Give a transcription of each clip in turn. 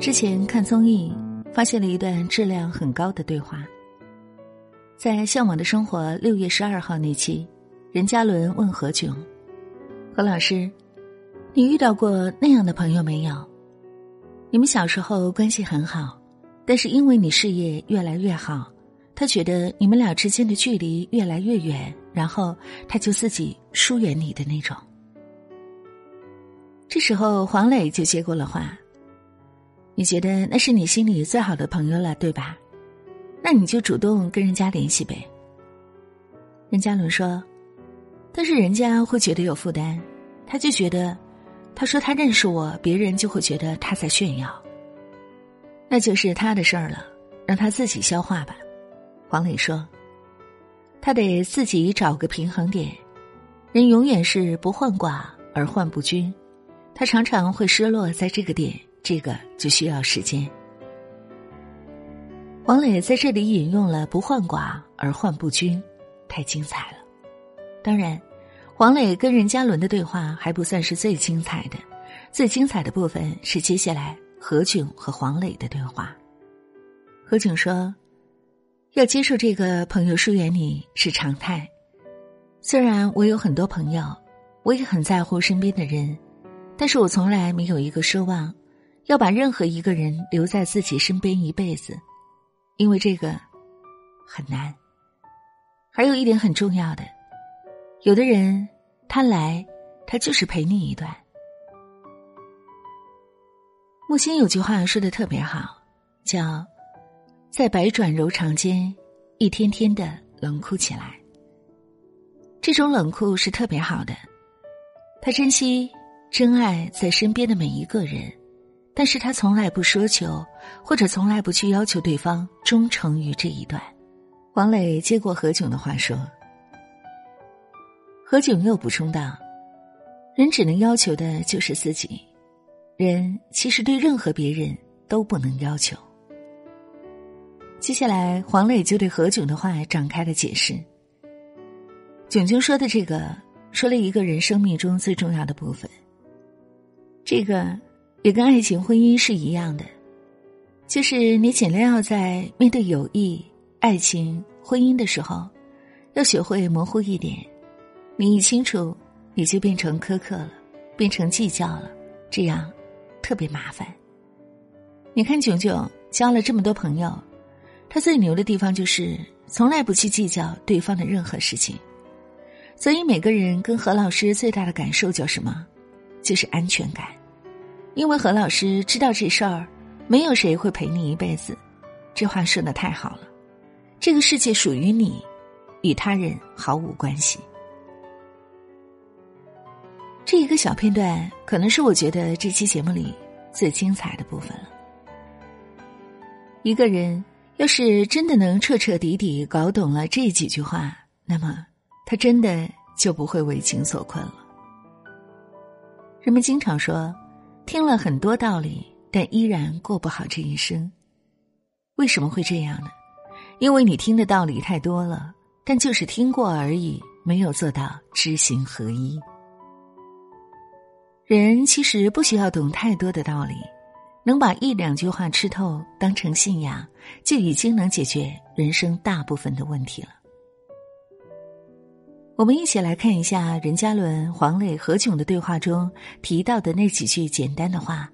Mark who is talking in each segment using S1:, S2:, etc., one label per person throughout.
S1: 之前看综艺，发现了一段质量很高的对话。在《向往的生活》六月十二号那期，任嘉伦问何炅：“何老师，你遇到过那样的朋友没有？你们小时候关系很好，但是因为你事业越来越好，他觉得你们俩之间的距离越来越远，然后他就自己疏远你的那种。”这时候，黄磊就接过了话。你觉得那是你心里最好的朋友了，对吧？那你就主动跟人家联系呗。任嘉伦说：“但是人家会觉得有负担，他就觉得，他说他认识我，别人就会觉得他在炫耀。那就是他的事儿了，让他自己消化吧。”黄磊说：“他得自己找个平衡点，人永远是不患寡而患不均，他常常会失落在这个点。”这个就需要时间。黄磊在这里引用了“不患寡而患不均”，太精彩了。当然，黄磊跟任嘉伦的对话还不算是最精彩的，最精彩的部分是接下来何炅和黄磊的对话。何炅说：“要接受这个朋友疏远你是常态，虽然我有很多朋友，我也很在乎身边的人，但是我从来没有一个奢望。”要把任何一个人留在自己身边一辈子，因为这个很难。还有一点很重要的，有的人他来，他就是陪你一段。木心有句话说的特别好，叫“在百转柔肠间，一天天的冷酷起来”。这种冷酷是特别好的，他珍惜、真爱在身边的每一个人。但是他从来不奢求，或者从来不去要求对方忠诚于这一段。王磊接过何炅的话说：“何炅又补充道，人只能要求的就是自己，人其实对任何别人都不能要求。”接下来，黄磊就对何炅的话展开了解释。炅炅说的这个，说了一个人生命中最重要的部分，这个。也跟爱情、婚姻是一样的，就是你尽量要在面对友谊、爱情、婚姻的时候，要学会模糊一点。你一清楚，你就变成苛刻了，变成计较了，这样特别麻烦。你看，炯炯交了这么多朋友，他最牛的地方就是从来不去计较对方的任何事情。所以，每个人跟何老师最大的感受叫什么？就是安全感。因为何老师知道这事儿，没有谁会陪你一辈子。这话说的太好了，这个世界属于你，与他人毫无关系。这一个小片段，可能是我觉得这期节目里最精彩的部分了。一个人要是真的能彻彻底底搞懂了这几句话，那么他真的就不会为情所困了。人们经常说。听了很多道理，但依然过不好这一生，为什么会这样呢？因为你听的道理太多了，但就是听过而已，没有做到知行合一。人其实不需要懂太多的道理，能把一两句话吃透当成信仰，就已经能解决人生大部分的问题了。我们一起来看一下任嘉伦、黄磊、何炅的对话中提到的那几句简单的话。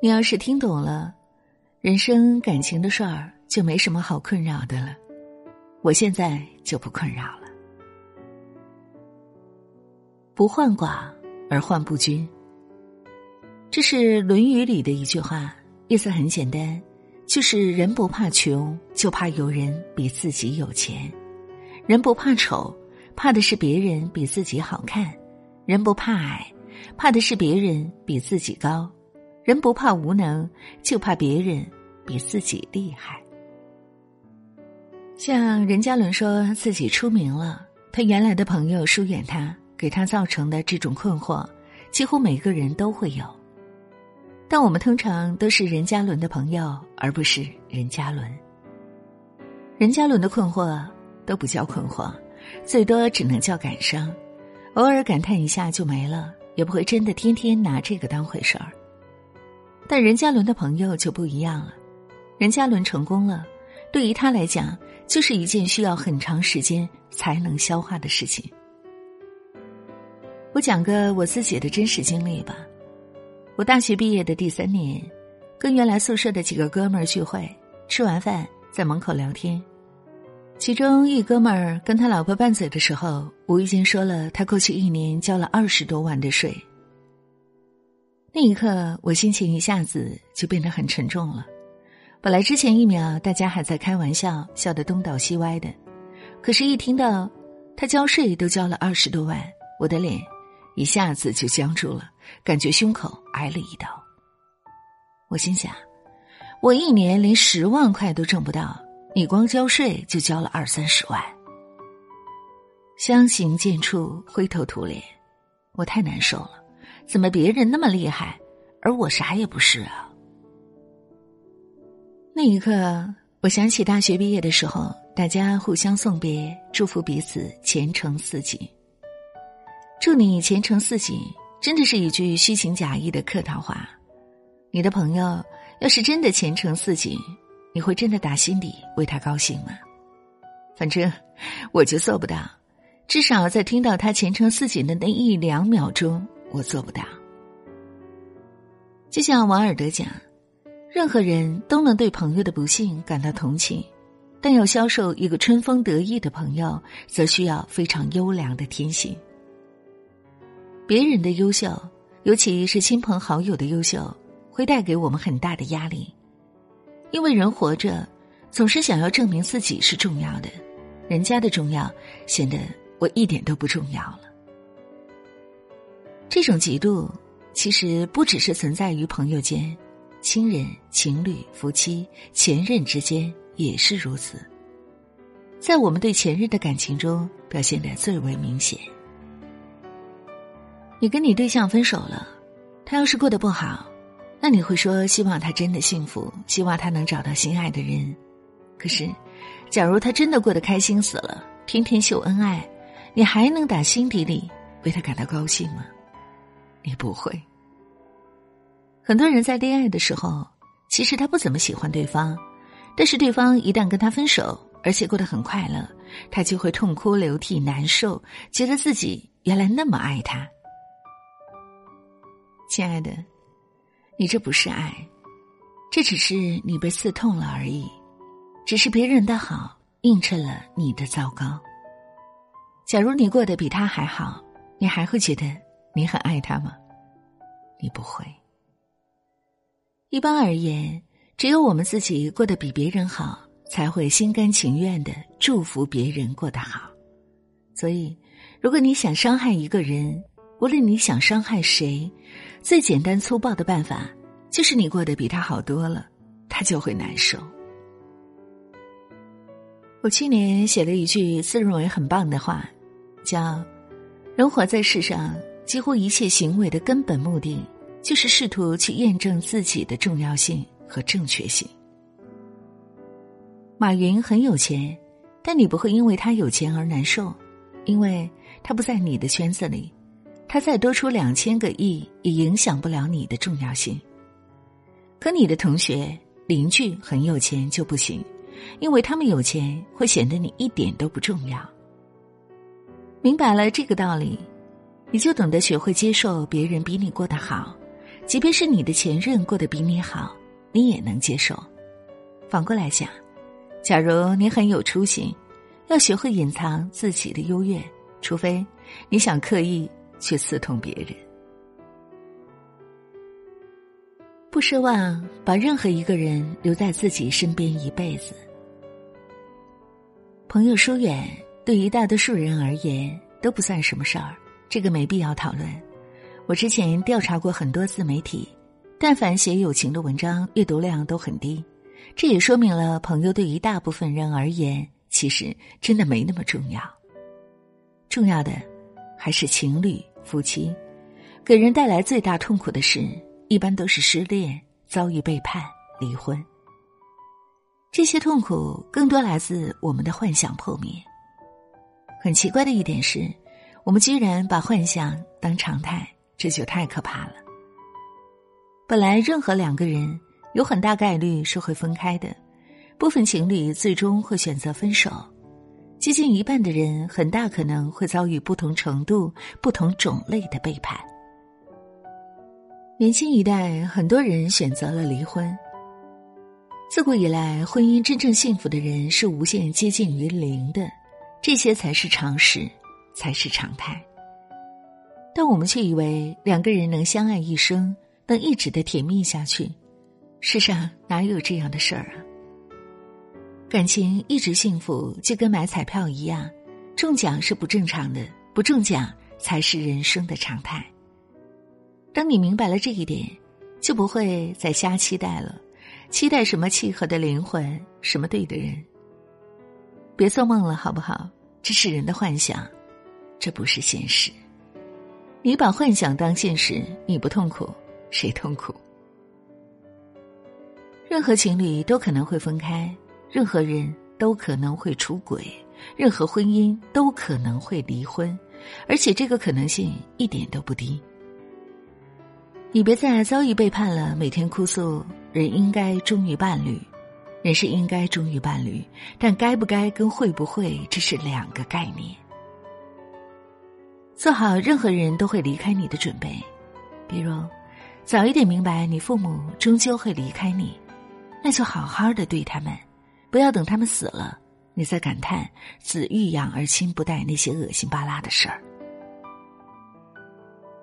S1: 你要是听懂了，人生感情的事儿就没什么好困扰的了。我现在就不困扰了。不患寡而患不均，这是《论语》里的一句话，意思很简单，就是人不怕穷，就怕有人比自己有钱；人不怕丑。怕的是别人比自己好看，人不怕矮，怕的是别人比自己高；人不怕无能，就怕别人比自己厉害。像任嘉伦说自己出名了，他原来的朋友疏远他，给他造成的这种困惑，几乎每个人都会有。但我们通常都是任嘉伦的朋友，而不是任嘉伦。任嘉伦的困惑都不叫困惑。最多只能叫感伤，偶尔感叹一下就没了，也不会真的天天拿这个当回事儿。但任嘉伦的朋友就不一样了，任嘉伦成功了，对于他来讲，就是一件需要很长时间才能消化的事情。我讲个我自己的真实经历吧。我大学毕业的第三年，跟原来宿舍的几个哥们儿聚会，吃完饭在门口聊天，其中一哥们儿跟他老婆拌嘴的时候，无意间说了他过去一年交了二十多万的税。那一刻，我心情一下子就变得很沉重了。本来之前一秒大家还在开玩笑，笑得东倒西歪的，可是，一听到他交税都交了二十多万，我的脸一下子就僵住了，感觉胸口挨了一刀。我心想，我一年连十万块都挣不到，你光交税就交了二三十万。相形见绌，灰头土脸，我太难受了。怎么别人那么厉害，而我啥也不是啊？那一刻，我想起大学毕业的时候，大家互相送别，祝福彼此前程似锦。祝你前程似锦，真的是一句虚情假意的客套话。你的朋友要是真的前程似锦，你会真的打心底为他高兴吗？反正我就做不到，至少在听到他前程似锦的那一两秒钟。我做不到。就像王尔德讲，任何人都能对朋友的不幸感到同情，但要销售一个春风得意的朋友，则需要非常优良的天性。别人的优秀，尤其是亲朋好友的优秀，会带给我们很大的压力，因为人活着总是想要证明自己是重要的，人家的重要显得我一点都不重要了。这种嫉妒其实不只是存在于朋友间，亲人、情侣、夫妻、前任之间也是如此。在我们对前任的感情中表现的最为明显。你跟你对象分手了，他要是过得不好，那你会说希望他真的幸福，希望他能找到心爱的人。可是，假如他真的过得开心死了，天天秀恩爱，你还能打心底里为他感到高兴吗？你不会。很多人在恋爱的时候，其实他不怎么喜欢对方，但是对方一旦跟他分手，而且过得很快乐，他就会痛哭流涕、难受，觉得自己原来那么爱他。亲爱的，你这不是爱，这只是你被刺痛了而已，只是别人的好映衬了你的糟糕。假如你过得比他还好，你还会觉得？你很爱他吗？你不会。一般而言，只有我们自己过得比别人好，才会心甘情愿的祝福别人过得好。所以，如果你想伤害一个人，无论你想伤害谁，最简单粗暴的办法就是你过得比他好多了，他就会难受。我去年写了一句自认为很棒的话，叫“人活在世上”。几乎一切行为的根本目的，就是试图去验证自己的重要性和正确性。马云很有钱，但你不会因为他有钱而难受，因为他不在你的圈子里。他再多出两千个亿，也影响不了你的重要性。可你的同学、邻居很有钱就不行，因为他们有钱会显得你一点都不重要。明白了这个道理。你就懂得学会接受别人比你过得好，即便是你的前任过得比你好，你也能接受。反过来讲，假如你很有出息，要学会隐藏自己的优越，除非你想刻意去刺痛别人。不奢望把任何一个人留在自己身边一辈子。朋友疏远，对于大多数人而言都不算什么事儿。这个没必要讨论。我之前调查过很多自媒体，但凡写友情的文章，阅读量都很低。这也说明了朋友对于大部分人而言，其实真的没那么重要。重要的还是情侣、夫妻。给人带来最大痛苦的事，一般都是失恋、遭遇背叛、离婚。这些痛苦更多来自我们的幻想破灭。很奇怪的一点是。我们居然把幻想当常态，这就太可怕了。本来任何两个人有很大概率是会分开的，部分情侣最终会选择分手，接近一半的人很大可能会遭遇不同程度、不同种类的背叛。年轻一代很多人选择了离婚。自古以来，婚姻真正幸福的人是无限接近于零的，这些才是常识，才是常态。但我们却以为两个人能相爱一生，能一直的甜蜜下去，世上哪有这样的事儿啊？感情一直幸福，就跟买彩票一样，中奖是不正常的，不中奖才是人生的常态。当你明白了这一点，就不会再瞎期待了。期待什么契合的灵魂，什么对的人？别做梦了，好不好？这是人的幻想，这不是现实。你把幻想当现实，你不痛苦，谁痛苦？任何情侣都可能会分开，任何人都可能会出轨，任何婚姻都可能会离婚，而且这个可能性一点都不低。你别再遭遇背叛了，每天哭诉。人应该忠于伴侣，人是应该忠于伴侣，但该不该跟会不会，这是两个概念。做好任何人都会离开你的准备，比如早一点明白你父母终究会离开你，那就好好的对他们，不要等他们死了，你再感叹子欲养而亲不待那些恶心巴拉的事儿。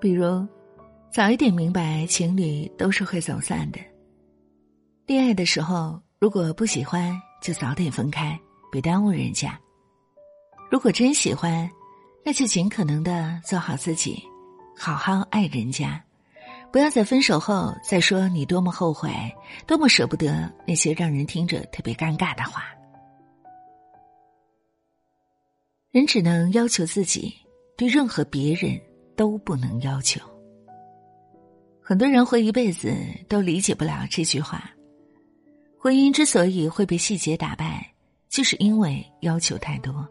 S1: 比如。早一点明白，情侣都是会走散的。恋爱的时候，如果不喜欢，就早点分开，别耽误人家；如果真喜欢，那就尽可能的做好自己，好好爱人家，不要在分手后再说你多么后悔，多么舍不得那些让人听着特别尴尬的话。人只能要求自己，对任何别人都不能要求。很多人活一辈子都理解不了这句话。婚姻之所以会被细节打败，就是因为要求太多。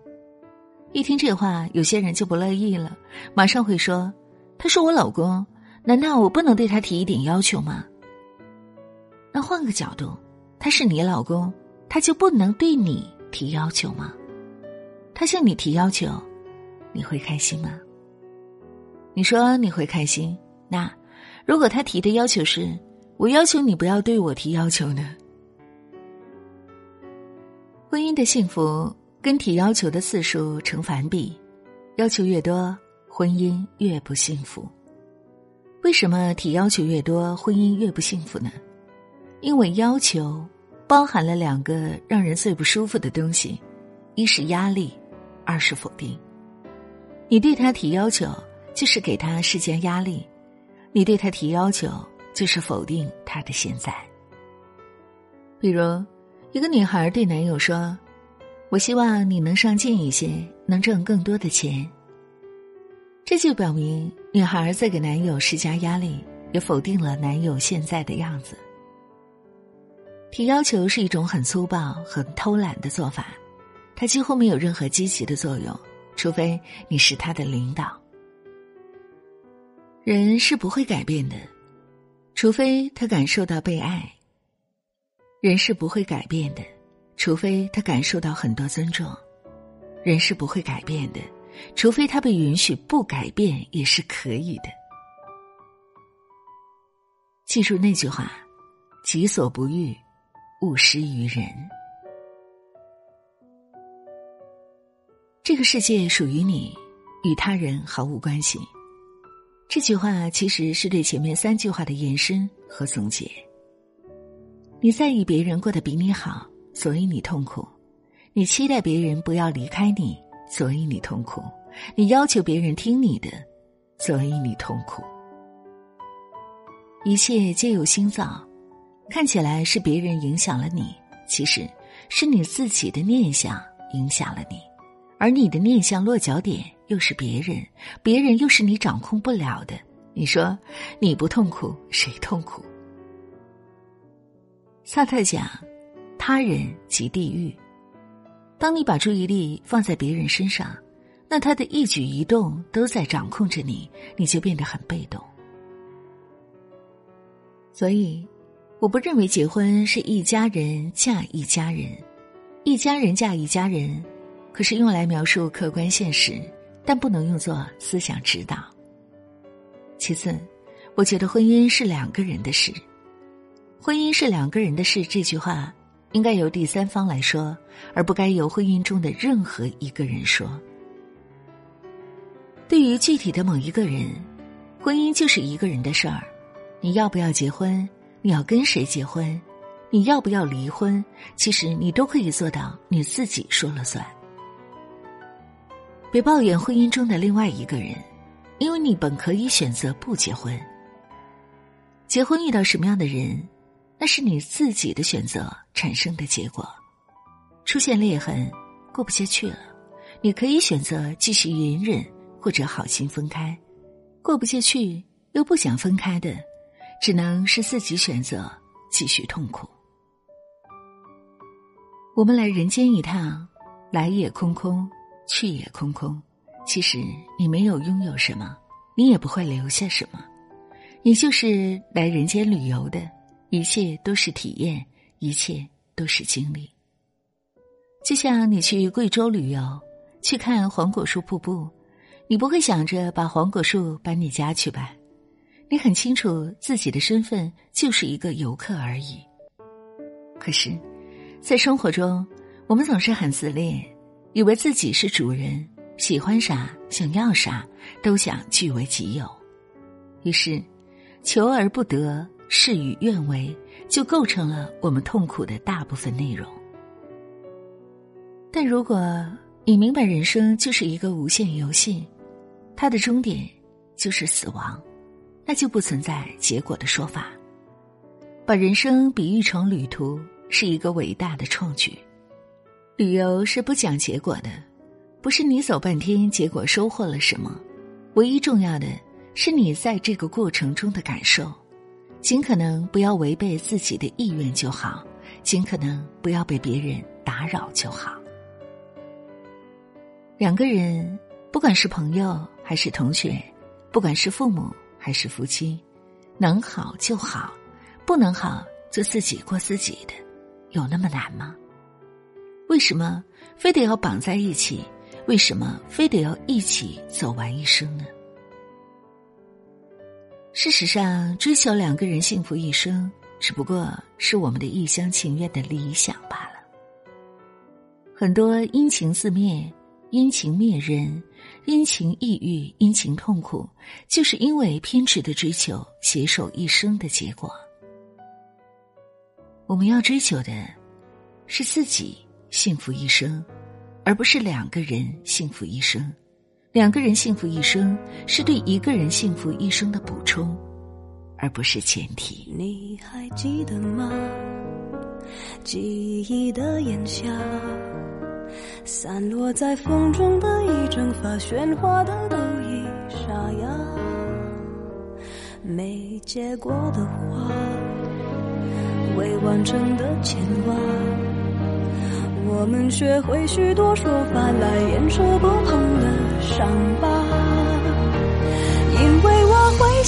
S1: 一听这话，有些人就不乐意了，马上会说：“他是我老公，难道我不能对他提一点要求吗？”那换个角度，他是你老公，他就不能对你提要求吗？他向你提要求，你会开心吗？你说你会开心，那？如果他提的要求是“我要求你不要对我提要求”呢？婚姻的幸福跟提要求的次数成反比，要求越多，婚姻越不幸福。为什么提要求越多，婚姻越不幸福呢？因为要求包含了两个让人最不舒服的东西：一是压力，二是否定。你对他提要求，就是给他施加压力。你对他提要求，就是否定他的现在。比如，一个女孩对男友说：“我希望你能上进一些，能挣更多的钱。”这就表明女孩在给男友施加压力，也否定了男友现在的样子。提要求是一种很粗暴、很偷懒的做法，它几乎没有任何积极的作用，除非你是他的领导。人是不会改变的，除非他感受到被爱。人是不会改变的，除非他感受到很多尊重。人是不会改变的，除非他被允许不改变也是可以的。记住那句话：己所不欲，勿施于人。这个世界属于你，与他人毫无关系。这句话其实是对前面三句话的延伸和总结。你在意别人过得比你好，所以你痛苦；你期待别人不要离开你，所以你痛苦；你要求别人听你的，所以你痛苦。一切皆由心造，看起来是别人影响了你，其实是你自己的念想影响了你，而你的念想落脚点。又是别人，别人又是你掌控不了的。你说你不痛苦，谁痛苦？萨特讲，他人即地狱。当你把注意力放在别人身上，那他的一举一动都在掌控着你，你就变得很被动。所以，我不认为结婚是一家人嫁一家人，一家人嫁一家人，可是用来描述客观现实，但不能用作思想指导。其次，我觉得婚姻是两个人的事，婚姻是两个人的事这句话。应该由第三方来说，而不该由婚姻中的任何一个人说。对于具体的某一个人，婚姻就是一个人的事儿。你要不要结婚？你要跟谁结婚？你要不要离婚？其实你都可以做到你自己说了算。别抱怨婚姻中的另外一个人，因为你本可以选择不结婚。结婚遇到什么样的人？那是你自己的选择产生的结果，出现裂痕，过不下去了，你可以选择继续隐忍，或者好心分开。过不下去又不想分开的，只能是自己选择继续痛苦。我们来人间一趟，来也空空，去也空空。其实你没有拥有什么，你也不会留下什么，你就是来人间旅游的。一切都是体验，一切都是经历。就像你去贵州旅游，去看黄果树瀑布，你不会想着把黄果树搬你家去吧？你很清楚自己的身份就是一个游客而已。可是，在生活中，我们总是很自恋，以为自己是主人，喜欢啥、想要啥，都想据为己有，于是求而不得。事与愿违，就构成了我们痛苦的大部分内容。但如果你明白人生就是一个无限游戏，它的终点就是死亡，那就不存在结果的说法。把人生比喻成旅途，是一个伟大的创举。旅游是不讲结果的，不是你走半天结果收获了什么，唯一重要的是你在这个过程中的感受。尽可能不要违背自己的意愿就好，尽可能不要被别人打扰就好。两个人，不管是朋友还是同学，不管是父母还是夫妻，能好就好，不能好就自己过自己的，有那么难吗？为什么非得要绑在一起？为什么非得要一起走完一生呢？事实上，追求两个人幸福一生，只不过是我们的一厢情愿的理想罢了。很多阴晴自灭、阴晴灭人、阴晴抑郁、阴晴痛苦，就是因为偏执的追求携手一生的结果。我们要追求的，是自己幸福一生，而不是两个人幸福一生。两个人幸福一生，是对一个人幸福一生的补充，而不是前提。
S2: 你还记得吗？记忆的炎夏，散落在风中的一整发，喧哗的都已沙哑。没结果的花，未完成的牵挂。我们学会许多说法来掩饰不碰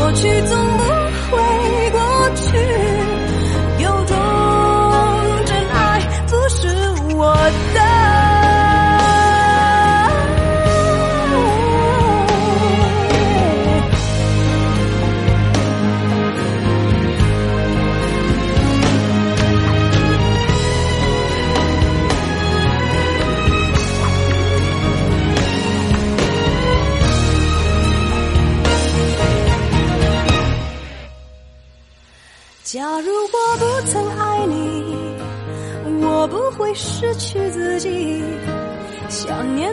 S2: 过去总不会过去，有种真爱不是我的。失去自己。想念